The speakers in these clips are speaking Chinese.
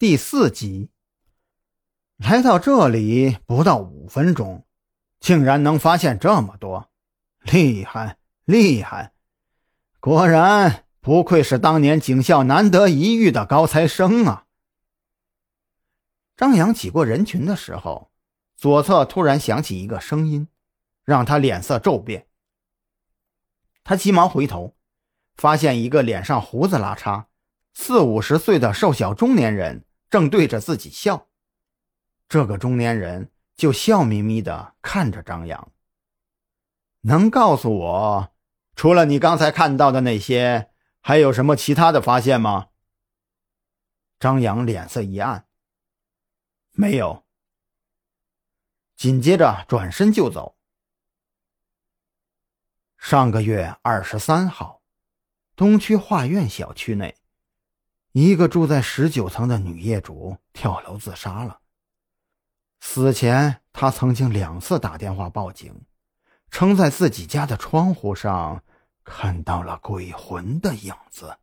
第四集。来到这里不到五分钟，竟然能发现这么多，厉害厉害！果然不愧是当年警校难得一遇的高材生啊！张扬挤过人群的时候，左侧突然响起一个声音，让他脸色骤变。他急忙回头，发现一个脸上胡子拉碴、四五十岁的瘦小中年人正对着自己笑。这个中年人就笑眯眯地看着张扬。能告诉我，除了你刚才看到的那些，还有什么其他的发现吗？张扬脸色一暗，没有。紧接着转身就走。上个月二十三号，东区画院小区内，一个住在十九层的女业主跳楼自杀了。死前，他曾经两次打电话报警，称在自己家的窗户上看到了鬼魂的影子。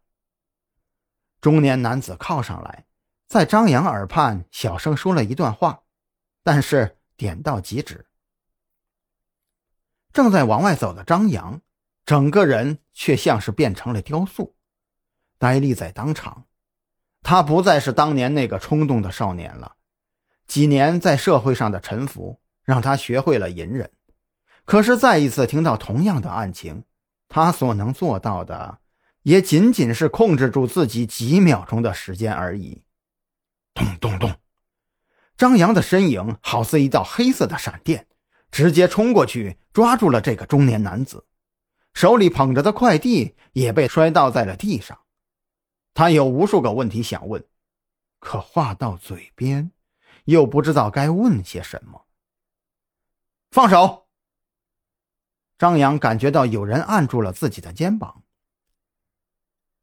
中年男子靠上来，在张扬耳畔小声说了一段话，但是点到即止。正在往外走的张扬，整个人却像是变成了雕塑，呆立在当场。他不再是当年那个冲动的少年了。几年在社会上的沉浮，让他学会了隐忍。可是再一次听到同样的案情，他所能做到的，也仅仅是控制住自己几秒钟的时间而已。咚咚咚，张扬的身影好似一道黑色的闪电，直接冲过去抓住了这个中年男子，手里捧着的快递也被摔倒在了地上。他有无数个问题想问，可话到嘴边。又不知道该问些什么。放手！张扬感觉到有人按住了自己的肩膀。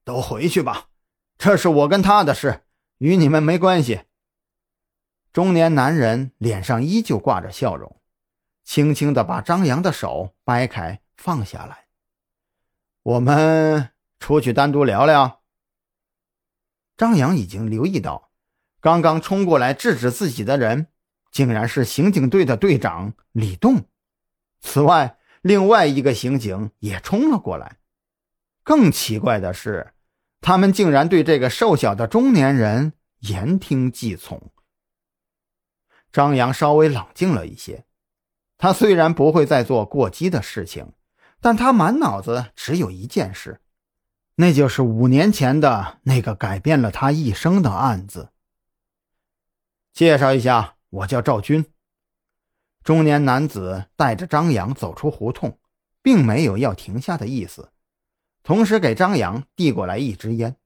都回去吧，这是我跟他的事，与你们没关系。中年男人脸上依旧挂着笑容，轻轻的把张扬的手掰开，放下来。我们出去单独聊聊。张扬已经留意到。刚刚冲过来制止自己的人，竟然是刑警队的队长李栋。此外，另外一个刑警也冲了过来。更奇怪的是，他们竟然对这个瘦小的中年人言听计从。张扬稍微冷静了一些，他虽然不会再做过激的事情，但他满脑子只有一件事，那就是五年前的那个改变了他一生的案子。介绍一下，我叫赵军。中年男子带着张扬走出胡同，并没有要停下的意思，同时给张扬递过来一支烟。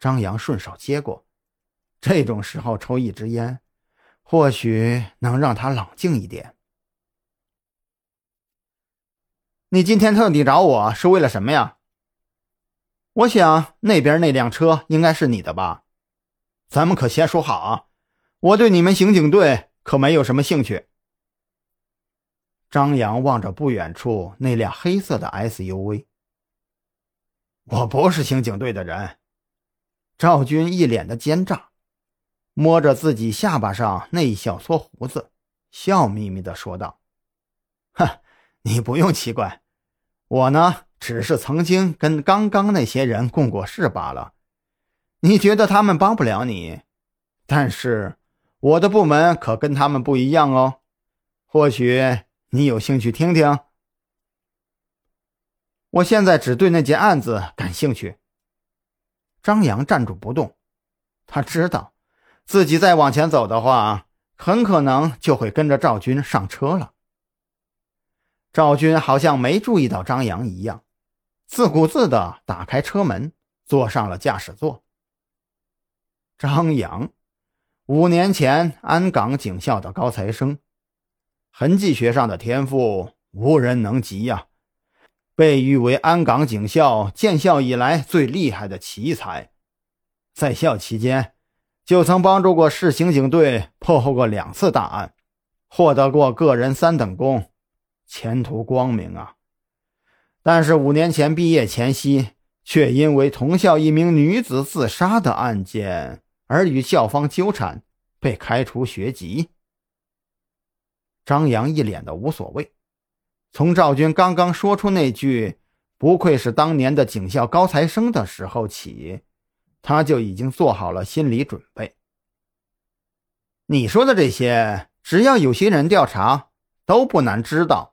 张扬顺手接过，这种时候抽一支烟，或许能让他冷静一点。你今天特地找我是为了什么呀？我想那边那辆车应该是你的吧？咱们可先说好啊。我对你们刑警队可没有什么兴趣。张扬望着不远处那辆黑色的 SUV，我不是刑警队的人。赵军一脸的奸诈，摸着自己下巴上那一小撮胡子，笑眯眯的说道：“哼，你不用奇怪，我呢，只是曾经跟刚刚那些人共过事罢了。你觉得他们帮不了你，但是……”我的部门可跟他们不一样哦，或许你有兴趣听听。我现在只对那件案子感兴趣。张扬站住不动，他知道自己再往前走的话，很可能就会跟着赵军上车了。赵军好像没注意到张扬一样，自顾自的打开车门，坐上了驾驶座。张扬。五年前，安港警校的高材生，痕迹学上的天赋无人能及呀，被誉为安港警校建校以来最厉害的奇才。在校期间，就曾帮助过市刑警队破获过两次大案，获得过个人三等功，前途光明啊。但是五年前毕业前夕，却因为同校一名女子自杀的案件。而与校方纠缠，被开除学籍。张扬一脸的无所谓。从赵军刚刚说出那句“不愧是当年的警校高材生”的时候起，他就已经做好了心理准备。你说的这些，只要有心人调查，都不难知道。